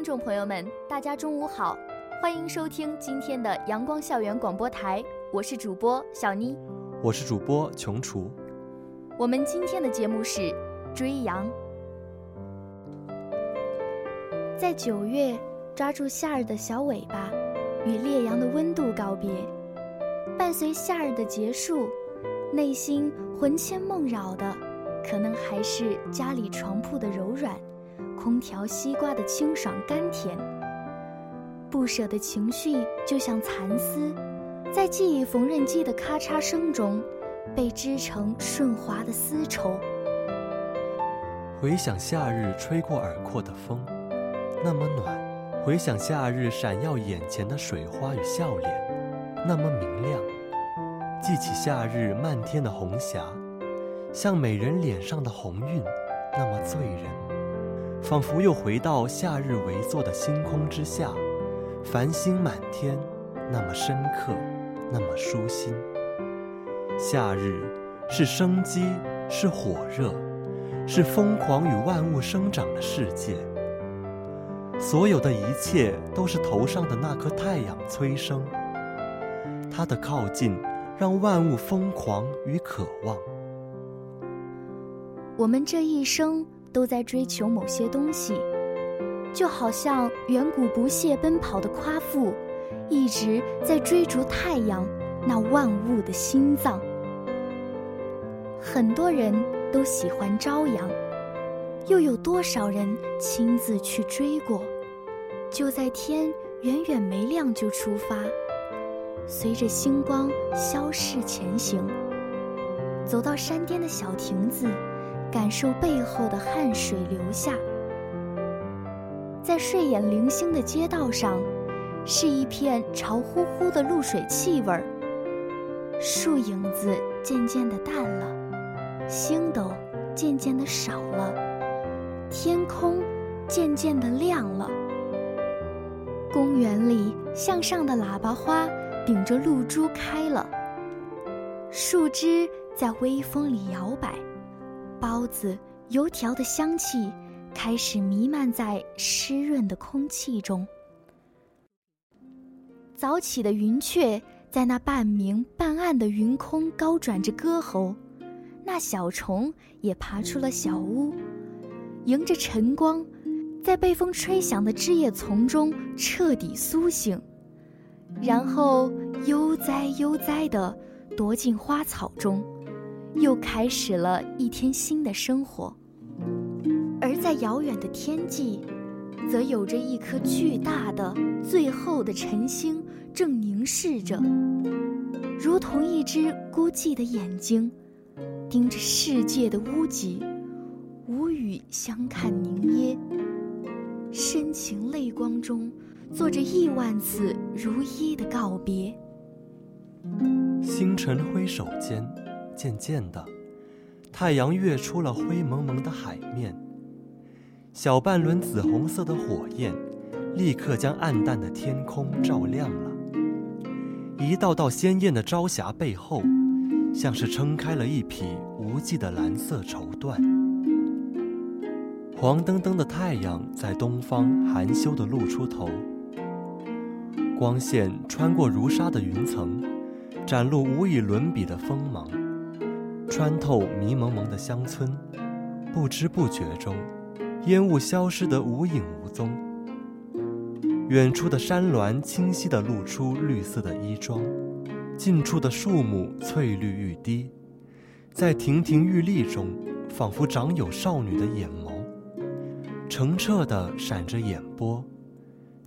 听众朋友们，大家中午好，欢迎收听今天的阳光校园广播台，我是主播小妮，我是主播琼厨。我们今天的节目是追羊，在九月抓住夏日的小尾巴，与烈阳的温度告别，伴随夏日的结束，内心魂牵梦绕的，可能还是家里床铺的柔软。空调西瓜的清爽甘甜，不舍的情绪就像蚕丝，在记忆缝纫机的咔嚓声中，被织成顺滑的丝绸。回想夏日吹过耳廓的风，那么暖；回想夏日闪耀眼前的水花与笑脸，那么明亮；记起夏日漫天的红霞，像美人脸上的红晕，那么醉人。仿佛又回到夏日围坐的星空之下，繁星满天，那么深刻，那么舒心。夏日是生机，是火热，是疯狂与万物生长的世界。所有的一切都是头上的那颗太阳催生，它的靠近让万物疯狂与渴望。我们这一生。都在追求某些东西，就好像远古不懈奔跑的夸父，一直在追逐太阳那万物的心脏。很多人都喜欢朝阳，又有多少人亲自去追过？就在天远远没亮就出发，随着星光消逝前行，走到山巅的小亭子。感受背后的汗水流下，在睡眼零星的街道上，是一片潮乎乎的露水气味儿。树影子渐渐的淡了，星斗渐渐的少了，天空渐渐的亮了。公园里向上的喇叭花顶着露珠开了，树枝在微风里摇摆。包子、油条的香气开始弥漫在湿润的空气中。早起的云雀在那半明半暗的云空高转着歌喉，那小虫也爬出了小屋，迎着晨光，在被风吹响的枝叶丛中彻底苏醒，然后悠哉悠哉地躲进花草中。又开始了一天新的生活，而在遥远的天际，则有着一颗巨大的、最后的晨星正凝视着，如同一只孤寂的眼睛，盯着世界的屋脊，无语相看凝噎，深情泪光中，做着亿万次如一的告别。星辰挥手间。渐渐的，太阳跃出了灰蒙蒙的海面。小半轮紫红色的火焰，立刻将暗淡的天空照亮了。一道道鲜艳的朝霞背后，像是撑开了一匹无际的蓝色绸缎。黄澄澄的太阳在东方含羞地露出头，光线穿过如纱的云层，展露无与伦比的锋芒。穿透迷蒙蒙的乡村，不知不觉中，烟雾消失得无影无踪。远处的山峦清晰地露出绿色的衣装，近处的树木翠绿欲滴，在亭亭玉立中，仿佛长有少女的眼眸，澄澈地闪着眼波，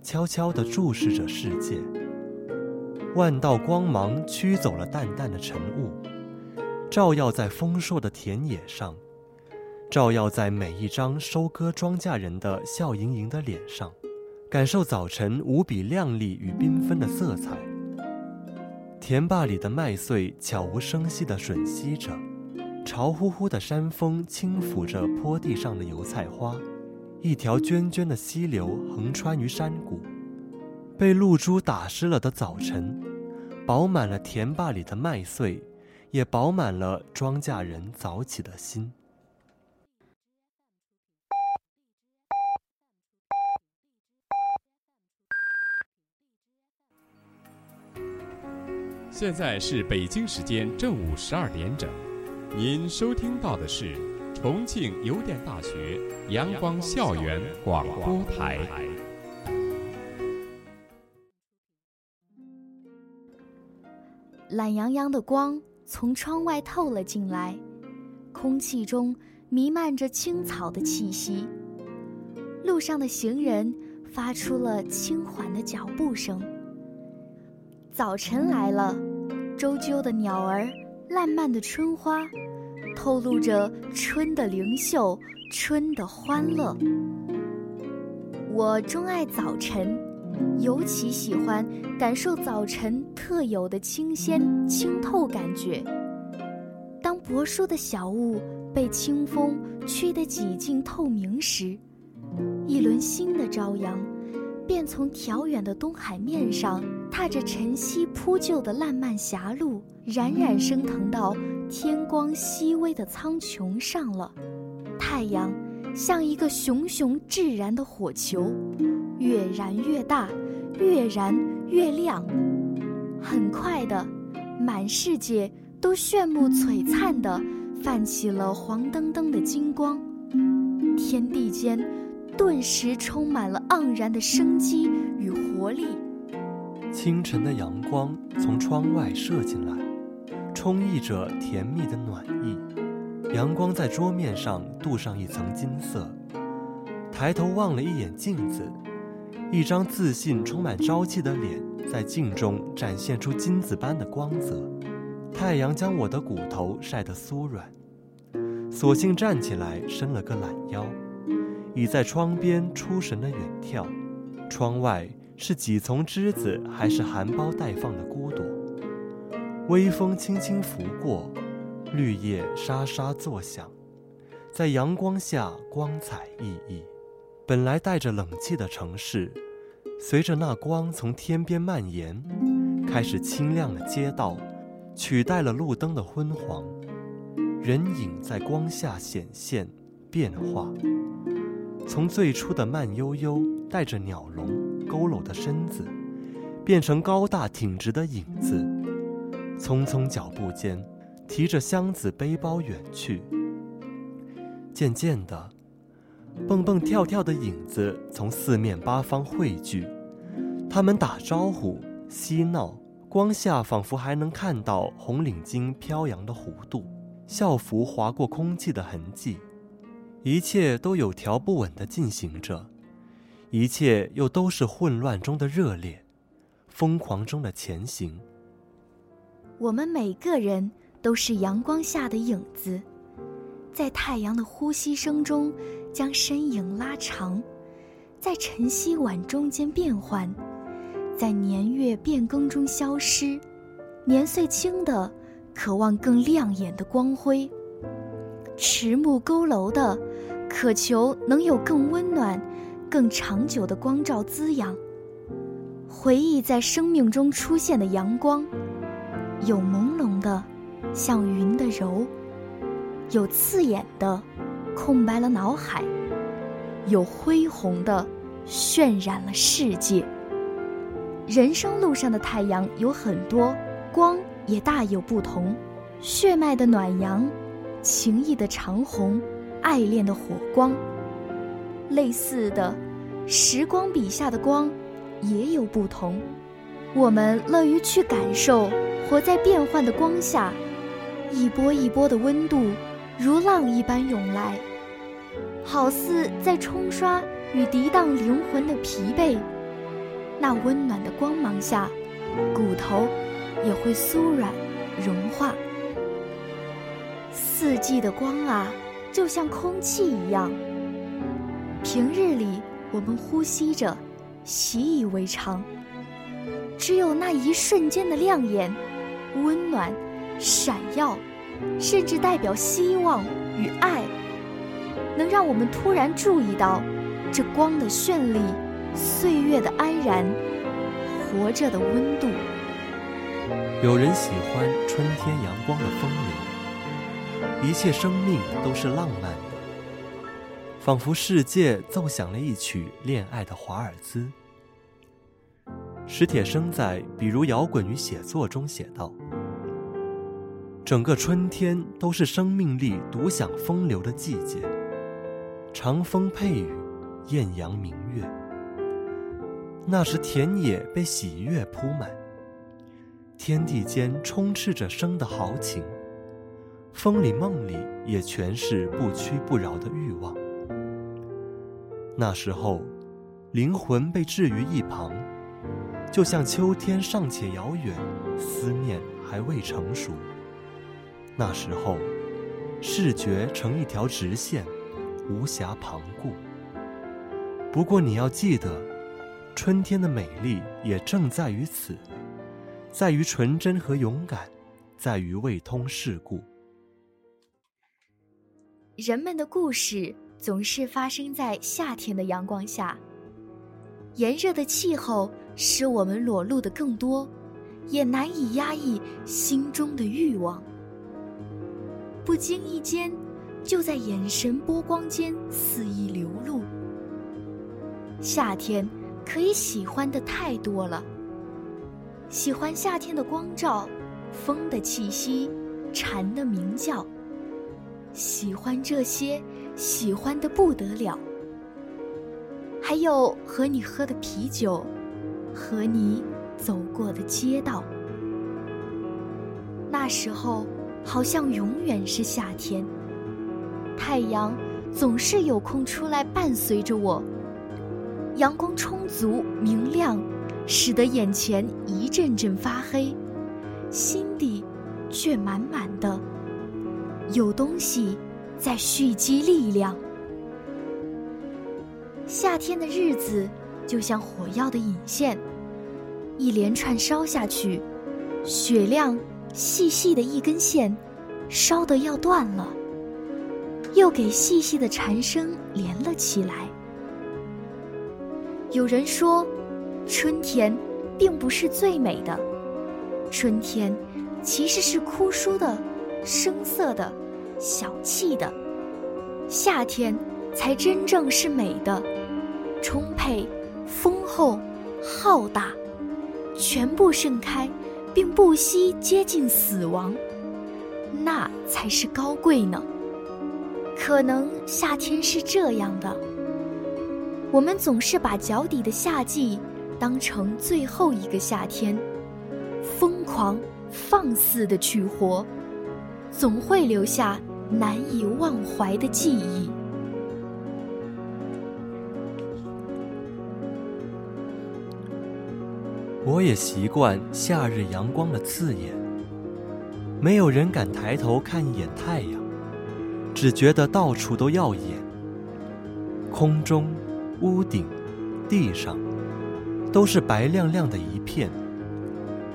悄悄地注视着世界。万道光芒驱走了淡淡的晨雾，照耀在丰硕的田野上，照耀在每一张收割庄稼人的笑盈盈的脸上，感受早晨无比亮丽与缤纷的色彩。田坝里的麦穗悄无声息地吮吸着，潮乎乎的山风轻抚着坡地上的油菜花，一条涓涓的溪流横穿于山谷。被露珠打湿了的早晨，饱满了田坝里的麦穗，也饱满了庄稼人早起的心。现在是北京时间正午十二点整，您收听到的是重庆邮电大学阳光校园广播台。懒洋洋的光从窗外透了进来，空气中弥漫着青草的气息。路上的行人发出了轻缓的脚步声。早晨来了，周啾的鸟儿，烂漫的春花，透露着春的灵秀，春的欢乐。我钟爱早晨。尤其喜欢感受早晨特有的清鲜清透感觉。当薄疏的小雾被清风吹得几近透明时，一轮新的朝阳便从调远的东海面上，踏着晨曦铺就的烂漫霞路，冉冉升腾到天光熹微的苍穹上了。太阳像一个熊熊炙燃的火球。越燃越大，越燃越亮。很快的，满世界都炫目璀璨地泛起了黄澄澄的金光，天地间顿时充满了盎然的生机与活力。清晨的阳光从窗外射进来，充溢着甜蜜的暖意。阳光在桌面上镀上一层金色，抬头望了一眼镜子。一张自信、充满朝气的脸在镜中展现出金子般的光泽。太阳将我的骨头晒得酥软，索性站起来，伸了个懒腰，倚在窗边出神的远眺。窗外是几丛枝子，还是含苞待放的孤朵？微风轻轻拂过，绿叶沙沙作响，在阳光下光彩熠熠。本来带着冷气的城市。随着那光从天边蔓延，开始清亮了街道，取代了路灯的昏黄，人影在光下显现变化，从最初的慢悠悠带着鸟笼佝偻的身子，变成高大挺直的影子，匆匆脚步间，提着箱子背包远去。渐渐的。蹦蹦跳跳的影子从四面八方汇聚，他们打招呼、嬉闹，光下仿佛还能看到红领巾飘扬的弧度，校服划过空气的痕迹。一切都有条不紊地进行着，一切又都是混乱中的热烈，疯狂中的前行。我们每个人都是阳光下的影子，在太阳的呼吸声中。将身影拉长，在晨曦晚中间变换，在年月变更中消失。年岁轻的渴望更亮眼的光辉，迟暮佝偻的渴求能有更温暖、更长久的光照滋养。回忆在生命中出现的阳光，有朦胧的，像云的柔；有刺眼的。空白了脑海，有恢宏的，渲染了世界。人生路上的太阳有很多，光也大有不同。血脉的暖阳，情谊的长虹，爱恋的火光。类似的，时光笔下的光，也有不同。我们乐于去感受，活在变幻的光下，一波一波的温度。如浪一般涌来，好似在冲刷与涤荡灵魂的疲惫。那温暖的光芒下，骨头也会酥软融化。四季的光啊，就像空气一样，平日里我们呼吸着，习以为常。只有那一瞬间的亮眼、温暖、闪耀，甚至代表希望与爱，能让我们突然注意到这光的绚丽、岁月的安然、活着的温度。有人喜欢春天阳光的风流，一切生命都是浪漫的，仿佛世界奏响了一曲恋爱的华尔兹。史铁生在《比如摇滚与写作》中写道：“整个春天都是生命力独享风流的季节，长风配雨，艳阳明月。那时田野被喜悦铺满，天地间充斥着生的豪情，风里梦里也全是不屈不挠的欲望。那时候，灵魂被置于一旁。”就像秋天尚且遥远，思念还未成熟。那时候，视觉成一条直线，无暇旁顾。不过你要记得，春天的美丽也正在于此，在于纯真和勇敢，在于未通世故。人们的故事总是发生在夏天的阳光下。炎热的气候使我们裸露的更多，也难以压抑心中的欲望。不经意间，就在眼神波光间肆意流露。夏天可以喜欢的太多了，喜欢夏天的光照，风的气息，蝉的鸣叫。喜欢这些，喜欢的不得了。还有和你喝的啤酒，和你走过的街道。那时候好像永远是夏天，太阳总是有空出来伴随着我。阳光充足明亮，使得眼前一阵阵发黑，心底却满满的有东西在蓄积力量。夏天的日子就像火药的引线，一连串烧下去，雪亮细细的一根线，烧得要断了，又给细细的蝉声连了起来。有人说，春天并不是最美的，春天其实是枯疏的、生涩的、小气的，夏天才真正是美的。充沛、丰厚、浩大，全部盛开，并不惜接近死亡，那才是高贵呢。可能夏天是这样的，我们总是把脚底的夏季当成最后一个夏天，疯狂、放肆的去活，总会留下难以忘怀的记忆。我也习惯夏日阳光的刺眼，没有人敢抬头看一眼太阳，只觉得到处都耀眼。空中、屋顶、地上，都是白亮亮的一片，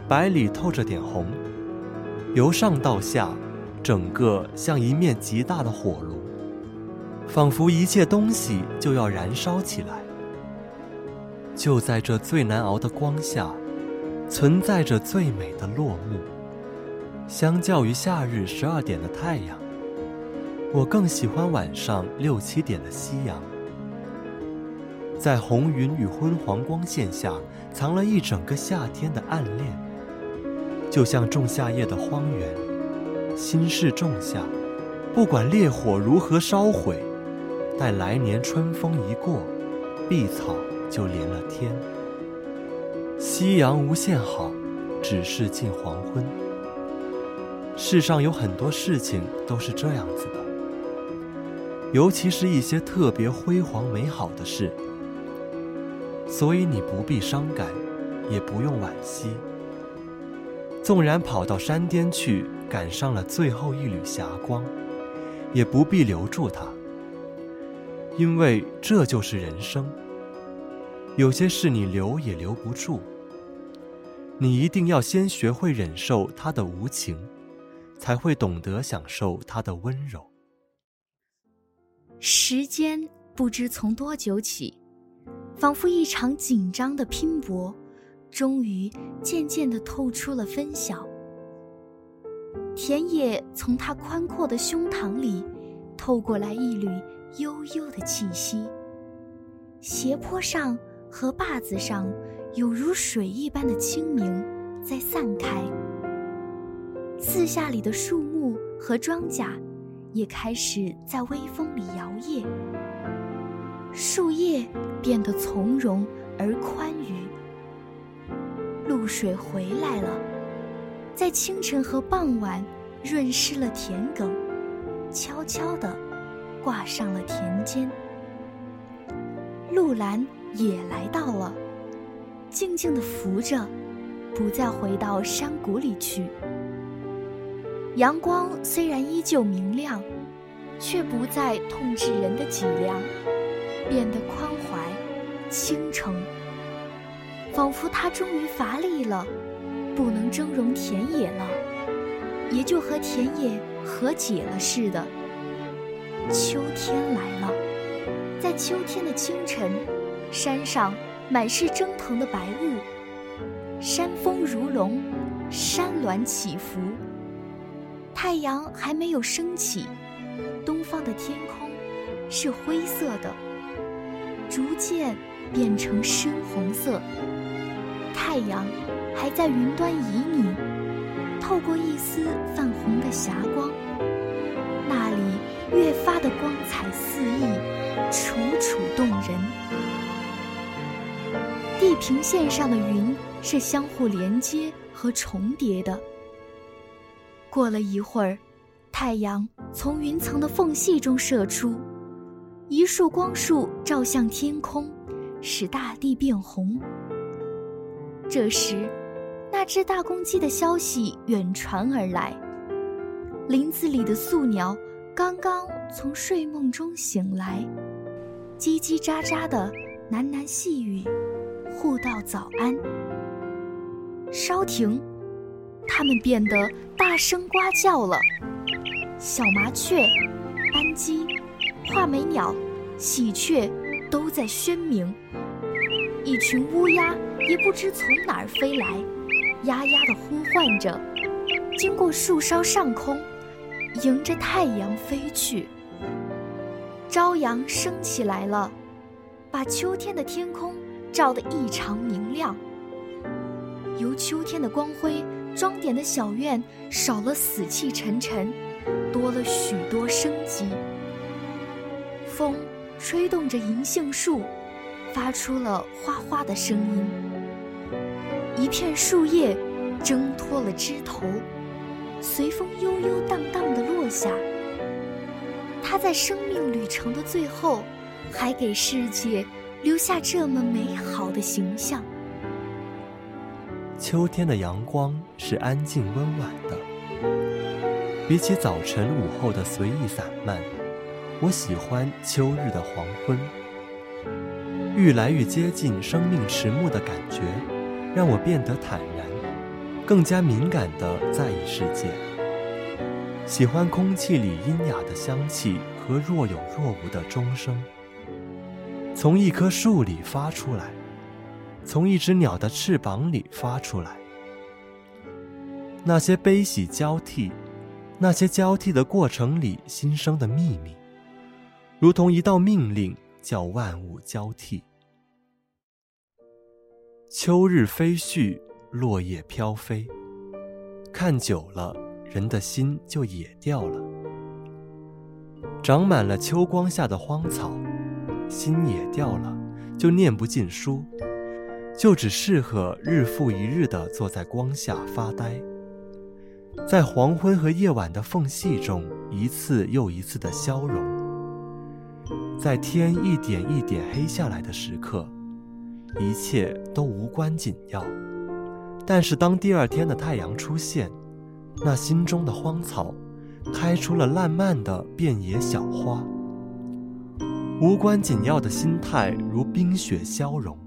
白里透着点红，由上到下，整个像一面极大的火炉，仿佛一切东西就要燃烧起来。就在这最难熬的光下，存在着最美的落幕。相较于夏日十二点的太阳，我更喜欢晚上六七点的夕阳。在红云与昏黄光线下，藏了一整个夏天的暗恋。就像仲夏夜的荒原，心事仲夏，不管烈火如何烧毁，待来年春风一过，碧草。就连了天。夕阳无限好，只是近黄昏。世上有很多事情都是这样子的，尤其是一些特别辉煌美好的事。所以你不必伤感，也不用惋惜，纵然跑到山巅去，赶上了最后一缕霞光，也不必留住它，因为这就是人生。有些事你留也留不住，你一定要先学会忍受他的无情，才会懂得享受他的温柔。时间不知从多久起，仿佛一场紧张的拼搏，终于渐渐的透出了分晓。田野从他宽阔的胸膛里透过来一缕悠悠的气息，斜坡上和坝子上有如水一般的清明在散开，四下里的树木和庄稼。也开始在微风里摇曳，树叶变得从容而宽裕。露水回来了，在清晨和傍晚润湿了田埂，悄悄地挂上了田间。露兰也来到了，静静地扶着，不再回到山谷里去。阳光虽然依旧明亮，却不再痛致人的脊梁，变得宽怀、倾城，仿佛他终于乏力了，不能峥嵘田野了，也就和田野和解了似的。秋天来了，在秋天的清晨，山上满是蒸腾的白雾，山峰如龙，山峦起伏。太阳还没有升起，东方的天空是灰色的，逐渐变成深红色。太阳还在云端旖旎，透过一丝泛红的霞光，那里越发的光彩四溢，楚楚动人。平线上的云是相互连接和重叠的。过了一会儿，太阳从云层的缝隙中射出，一束光束照向天空，使大地变红。这时，那只大公鸡的消息远传而来：林子里的宿鸟刚刚从睡梦中醒来，叽叽喳喳的喃喃细语，互道早安。稍停。它们变得大声呱叫了，小麻雀、斑鸡、画眉鸟、喜鹊都在喧鸣。一群乌鸦也不知从哪儿飞来，呀呀地呼唤着，经过树梢上空，迎着太阳飞去。朝阳升起来了，把秋天的天空照得异常明亮。由秋天的光辉。装点的小院少了死气沉沉，多了许多生机。风吹动着银杏树，发出了哗哗的声音。一片树叶挣脱了枝头，随风悠悠荡荡地落下。它在生命旅程的最后，还给世界留下这么美好的形象。秋天的阳光是安静温婉的，比起早晨午后的随意散漫，我喜欢秋日的黄昏。愈来愈接近生命迟暮的感觉，让我变得坦然，更加敏感地在意世界。喜欢空气里阴雅的香气和若有若无的钟声，从一棵树里发出来。从一只鸟的翅膀里发出来，那些悲喜交替，那些交替的过程里新生的秘密，如同一道命令，叫万物交替。秋日飞絮，落叶飘飞，看久了，人的心就野掉了。长满了秋光下的荒草，心野掉了，就念不进书。就只适合日复一日地坐在光下发呆，在黄昏和夜晚的缝隙中一次又一次地消融，在天一点一点黑下来的时刻，一切都无关紧要，但是当第二天的太阳出现，那心中的荒草开出了烂漫的遍野小花。无关紧要的心态如冰雪消融，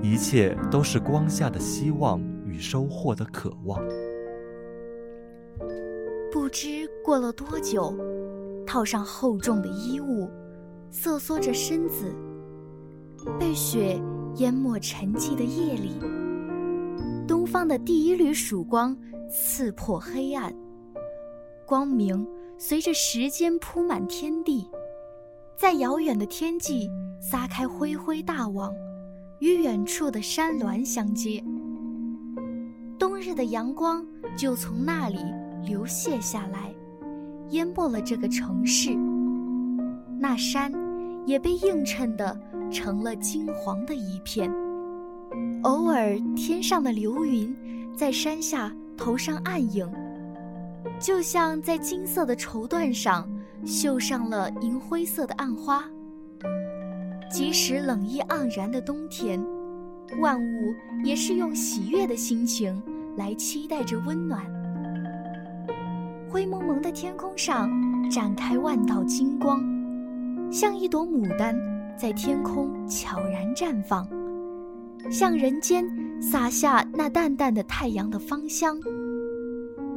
一切都是光下的希望与收获的渴望。不知过了多久，套上厚重的衣物，瑟缩着身子，被雪淹没沉寂的夜里，东方的第一缕曙光刺破黑暗，光明随着时间铺满天地，在遥远的天际撒开恢恢大网，与远处的山峦相接。冬日的阳光就从那里。流泻下来，淹没了这个城市。那山也被映衬的成了金黄的一片。偶尔，天上的流云在山下投上暗影，就像在金色的绸缎上绣上了银灰色的暗花。即使冷意盎然的冬天，万物也是用喜悦的心情来期待着温暖。灰蒙蒙的天空上展开万道金光，像一朵牡丹在天空悄然绽放，向人间洒下那淡淡的太阳的芳香。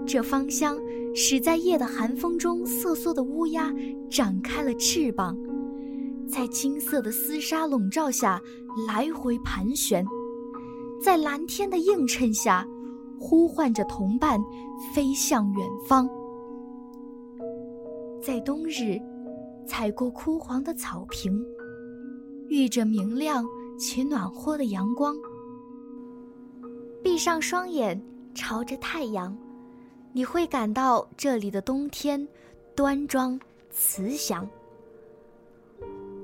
这芳香使在夜的寒风中瑟缩的乌鸦展开了翅膀，在金色的丝纱笼罩下来回盘旋，在蓝天的映衬下呼唤着同伴飞向远方。在冬日，踩过枯黄的草坪，遇着明亮且暖和的阳光，闭上双眼，朝着太阳，你会感到这里的冬天端庄慈祥。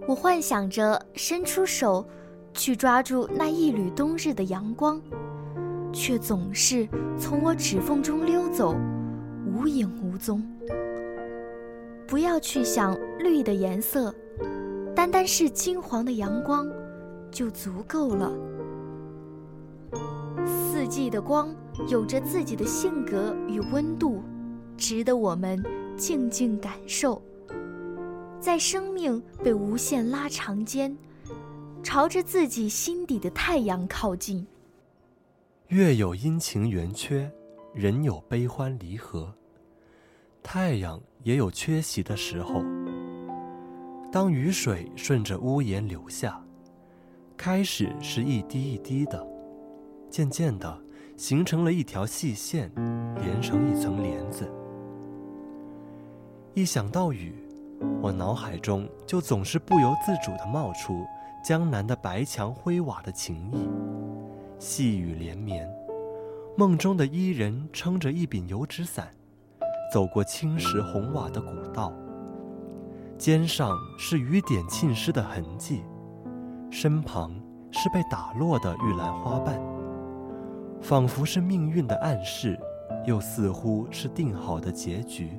我幻想着伸出手去抓住那一缕冬日的阳光，却总是从我指缝中溜走，无影无踪。不要去想绿的颜色，单单是金黄的阳光就足够了。四季的光有着自己的性格与温度，值得我们静静感受。在生命被无限拉长间，朝着自己心底的太阳靠近。月有阴晴圆缺，人有悲欢离合。太阳也有缺席的时候。当雨水顺着屋檐流下，开始是一滴一滴的，渐渐的形成了一条细线，连成一层帘子。一想到雨，我脑海中就总是不由自主地冒出江南的白墙灰瓦的情意。细雨连绵，梦中的伊人撑着一柄油纸伞。走过青石红瓦的古道，肩上是雨点浸湿的痕迹，身旁是被打落的玉兰花瓣，仿佛是命运的暗示，又似乎是定好的结局。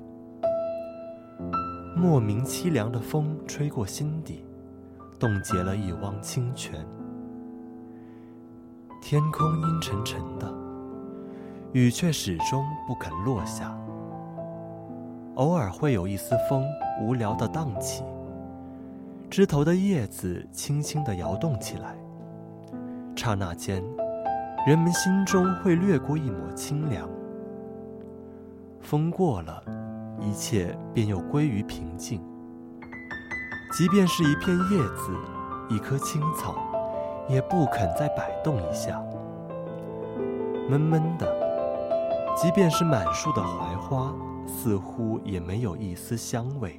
莫名凄凉的风吹过心底，冻结了一汪清泉。天空阴沉沉的，雨却始终不肯落下。偶尔会有一丝风无聊地荡起，枝头的叶子轻轻地摇动起来。刹那间，人们心中会掠过一抹清凉。风过了，一切便又归于平静。即便是一片叶子，一棵青草，也不肯再摆动一下。闷闷的，即便是满树的槐花。似乎也没有一丝香味，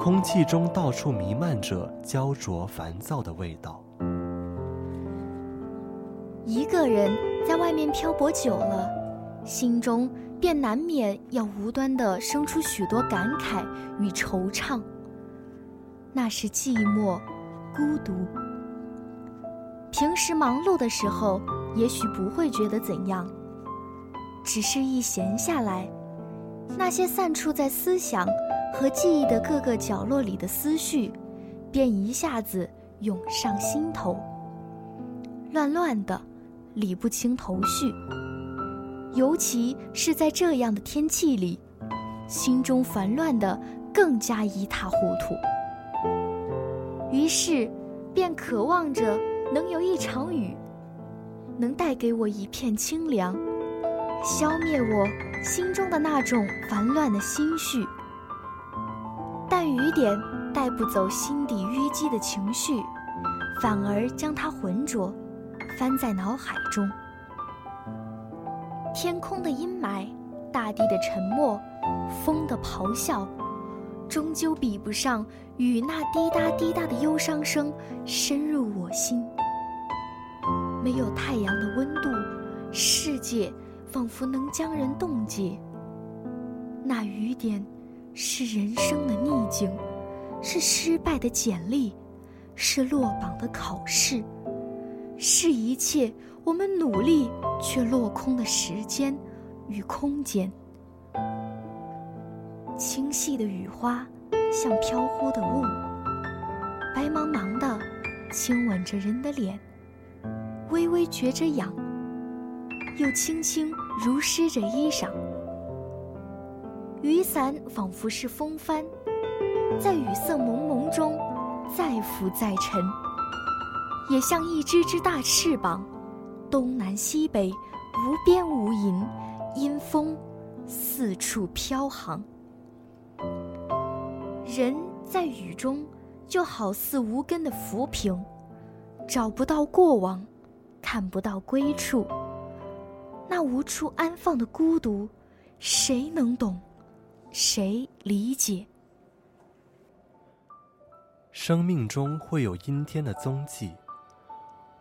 空气中到处弥漫着焦灼烦躁的味道。一个人在外面漂泊久了，心中便难免要无端地生出许多感慨与惆怅。那是寂寞、孤独。平时忙碌的时候，也许不会觉得怎样，只是一闲下来。那些散处在思想和记忆的各个角落里的思绪，便一下子涌上心头，乱乱的，理不清头绪。尤其是在这样的天气里，心中烦乱的更加一塌糊涂。于是，便渴望着能有一场雨，能带给我一片清凉，消灭我心中的那种烦乱的心绪。但雨点带不走心底淤积的情绪，反而将它浑浊，翻在脑海中。天空的阴霾，大地的沉默，风的咆哮，终究比不上雨那滴答滴答的忧伤声深入我心。没有太阳的温度，世界仿佛能将人冻结。那雨点，是人生的逆境，是失败的简历，是落榜的考试，是一切。我们努力却落空的时间与空间，清细的雨花像飘忽的雾，白茫茫的亲吻着人的脸，微微觉着痒，又轻轻濡湿着衣裳。雨伞仿佛是风帆，在雨色蒙蒙中再浮再沉，也像一只只大翅膀。东南西北，无边无垠，因风四处飘航。人在雨中，就好似无根的浮萍，找不到过往，看不到归处。那无处安放的孤独，谁能懂？谁理解？生命中会有阴天的踪迹。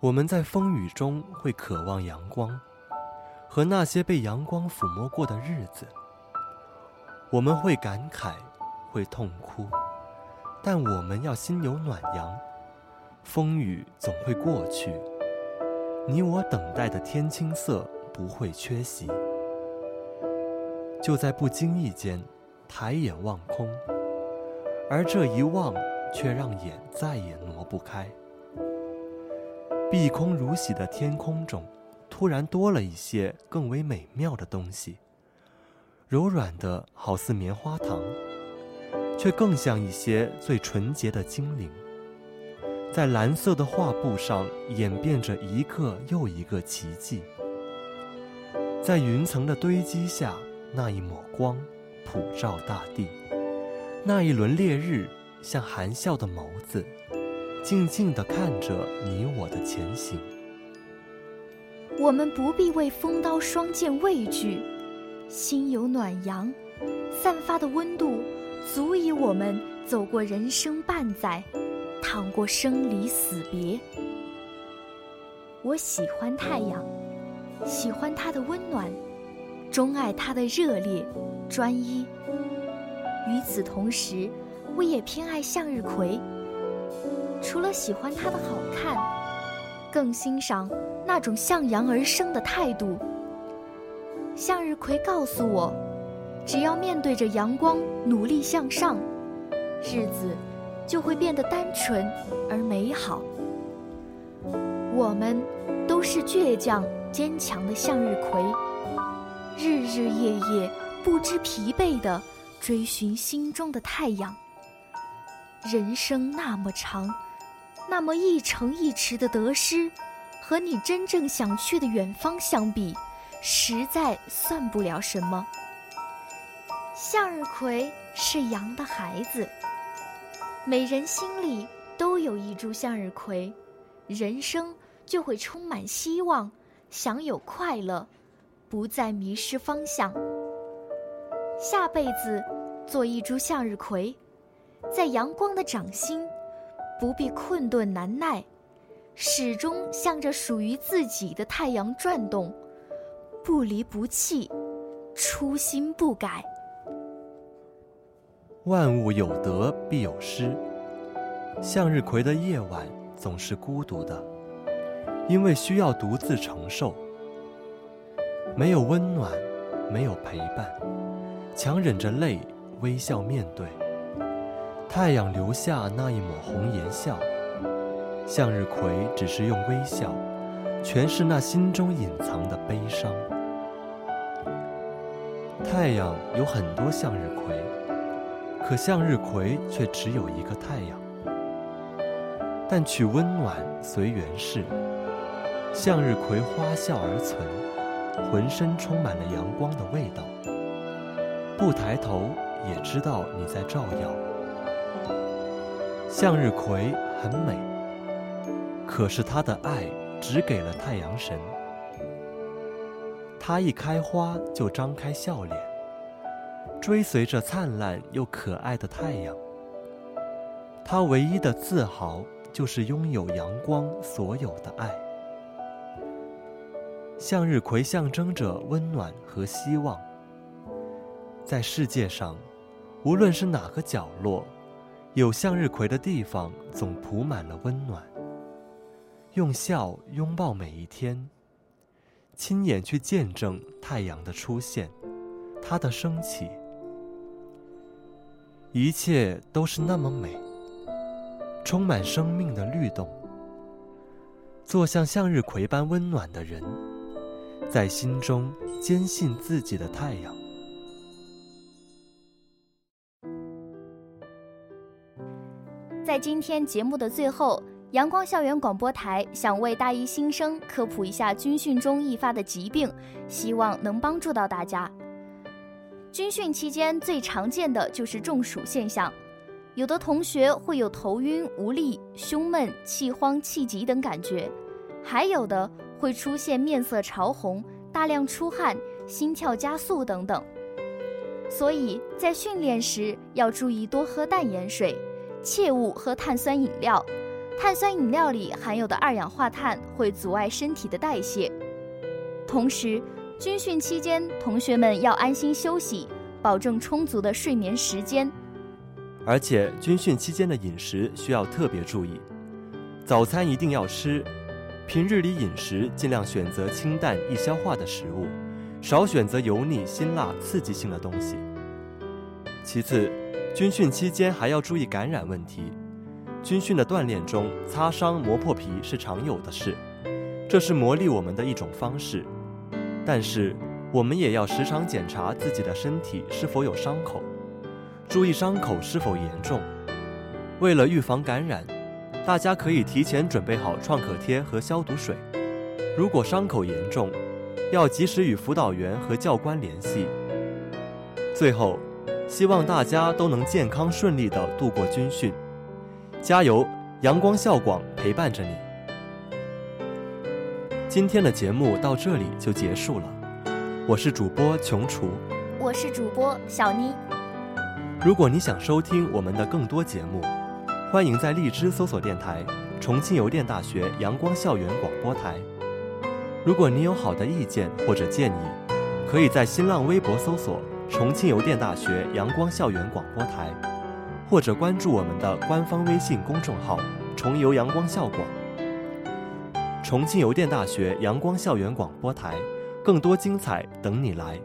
我们在风雨中会渴望阳光，和那些被阳光抚摸过的日子。我们会感慨，会痛哭，但我们要心有暖阳。风雨总会过去，你我等待的天青色不会缺席。就在不经意间，抬眼望空，而这一望，却让眼再也挪不开。碧空如洗的天空中，突然多了一些更为美妙的东西。柔软的，好似棉花糖，却更像一些最纯洁的精灵。在蓝色的画布上演变着一个又一个奇迹。在云层的堆积下，那一抹光普照大地，那一轮烈日像含笑的眸子。静静地看着你我的前行，我们不必为风刀霜剑畏惧，心有暖阳，散发的温度足以我们走过人生半载，趟过生离死别。我喜欢太阳，喜欢它的温暖，钟爱它的热烈、专一。与此同时，我也偏爱向日葵。除了喜欢它的好看，更欣赏那种向阳而生的态度。向日葵告诉我，只要面对着阳光，努力向上，日子就会变得单纯而美好。我们都是倔强坚强的向日葵，日日夜夜不知疲惫地追寻心中的太阳。人生那么长。那么一城一池的得失，和你真正想去的远方相比，实在算不了什么。向日葵是阳的孩子，每人心里都有一株向日葵，人生就会充满希望，享有快乐，不再迷失方向。下辈子做一株向日葵，在阳光的掌心。不必困顿难耐，始终向着属于自己的太阳转动，不离不弃，初心不改。万物有得必有失，向日葵的夜晚总是孤独的，因为需要独自承受，没有温暖，没有陪伴，强忍着泪微笑面对。太阳留下那一抹红颜笑，向日葵只是用微笑，诠释那心中隐藏的悲伤。太阳有很多向日葵，可向日葵却只有一个太阳。但取温暖随缘事，向日葵花笑而存，浑身充满了阳光的味道。不抬头也知道你在照耀。向日葵很美，可是它的爱只给了太阳神。它一开花就张开笑脸，追随着灿烂又可爱的太阳。它唯一的自豪就是拥有阳光所有的爱。向日葵象征着温暖和希望。在世界上，无论是哪个角落，有向日葵的地方总铺满了温暖。用笑拥抱每一天，亲眼去见证太阳的出现，它的升起，一切都是那么美，充满生命的律动。做像向日葵般温暖的人，在心中坚信自己的太阳。今天节目的最后，阳光校园广播台想为大一新生科普一下军训中易发的疾病，希望能帮助到大家。军训期间最常见的就是中暑现象，有的同学会有头晕、无力、胸闷、气慌、气急等感觉，还有的会出现面色潮红、大量出汗、心跳加速等等。所以在训练时要注意多喝淡盐水。切勿喝碳酸饮料，碳酸饮料里含有的二氧化碳会阻碍身体的代谢。同时，军训期间，同学们要安心休息，保证充足的睡眠时间。而且，军训期间的饮食需要特别注意，早餐一定要吃，平日里饮食尽量选择清淡易消化的食物，少选择油腻、辛辣、刺激性的东西。其次，军训期间还要注意感染问题。军训的锻炼中，擦伤、磨破皮是常有的事，这是磨砺我们的一种方式。但是，我们也要时常检查自己的身体是否有伤口，注意伤口是否严重。为了预防感染，大家可以提前准备好创可贴和消毒水。如果伤口严重，要及时与辅导员和教官联系。最后。希望大家都能健康顺利的度过军训，加油！阳光校广陪伴着你。今天的节目到这里就结束了，我是主播琼厨，我是主播小妮。如果你想收听我们的更多节目，欢迎在荔枝搜索电台“重庆邮电大学阳光校园广播台”。如果你有好的意见或者建议，可以在新浪微博搜索。重庆邮电大学阳光校园广播台，或者关注我们的官方微信公众号“重邮阳光校广”。重庆邮电大学阳光校园广播台，更多精彩等你来。